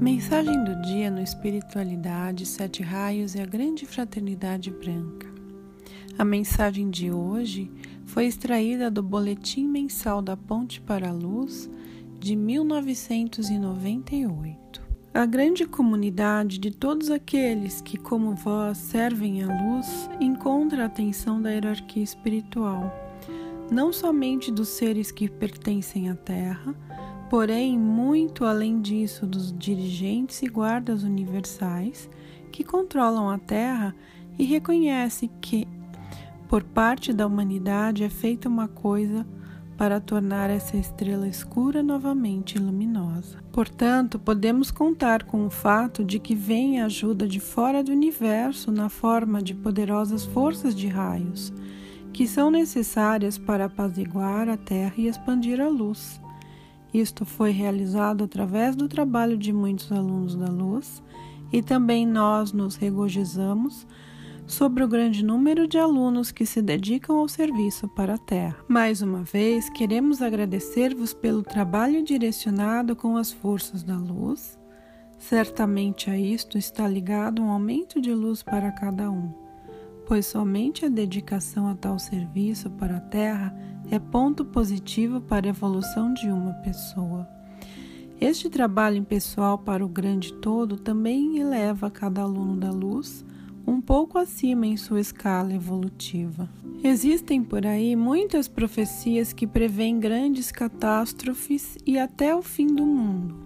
Mensagem do dia no Espiritualidade, Sete Raios e a Grande Fraternidade Branca. A mensagem de hoje foi extraída do Boletim Mensal da Ponte para a Luz de 1998. A grande comunidade de todos aqueles que, como vós, servem à luz, encontra a atenção da hierarquia espiritual, não somente dos seres que pertencem à Terra, porém, muito além disso, dos dirigentes e guardas universais que controlam a Terra e reconhece que, por parte da humanidade, é feita uma coisa para tornar essa estrela escura novamente luminosa. Portanto, podemos contar com o fato de que vem ajuda de fora do universo na forma de poderosas forças de raios, que são necessárias para apaziguar a Terra e expandir a luz. Isto foi realizado através do trabalho de muitos alunos da luz e também nós nos regozijamos sobre o grande número de alunos que se dedicam ao serviço para a Terra. Mais uma vez, queremos agradecer-vos pelo trabalho direcionado com as forças da luz. Certamente a isto está ligado um aumento de luz para cada um, pois somente a dedicação a tal serviço para a Terra é ponto positivo para a evolução de uma pessoa. Este trabalho impessoal para o grande todo também eleva cada aluno da luz um pouco acima em sua escala evolutiva. Existem por aí muitas profecias que prevêem grandes catástrofes e até o fim do mundo.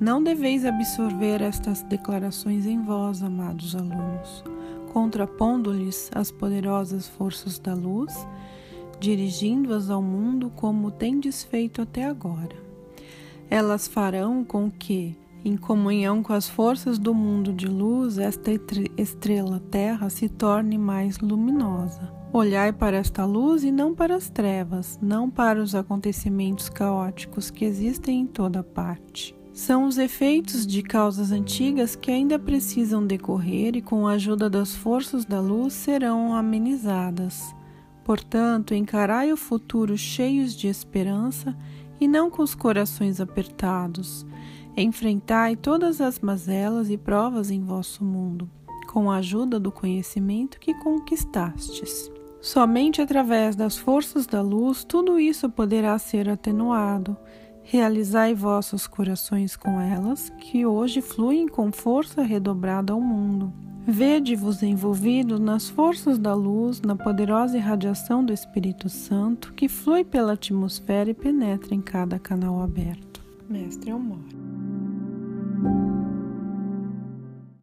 Não deveis absorver estas declarações em vós, amados alunos, contrapondo-lhes as poderosas forças da luz dirigindo-as ao mundo como tendes feito até agora. Elas farão com que, em comunhão com as forças do mundo de luz, esta estrela Terra se torne mais luminosa. Olhai para esta luz e não para as trevas, não para os acontecimentos caóticos que existem em toda parte. São os efeitos de causas antigas que ainda precisam decorrer e, com a ajuda das forças da luz, serão amenizadas. Portanto, encarai o futuro cheios de esperança e não com os corações apertados. Enfrentai todas as mazelas e provas em vosso mundo, com a ajuda do conhecimento que conquistastes. Somente através das forças da luz tudo isso poderá ser atenuado. Realizai vossos corações com elas, que hoje fluem com força redobrada ao mundo. Vede-vos envolvidos nas forças da luz, na poderosa irradiação do Espírito Santo que flui pela atmosfera e penetra em cada canal aberto. Mestre Amor.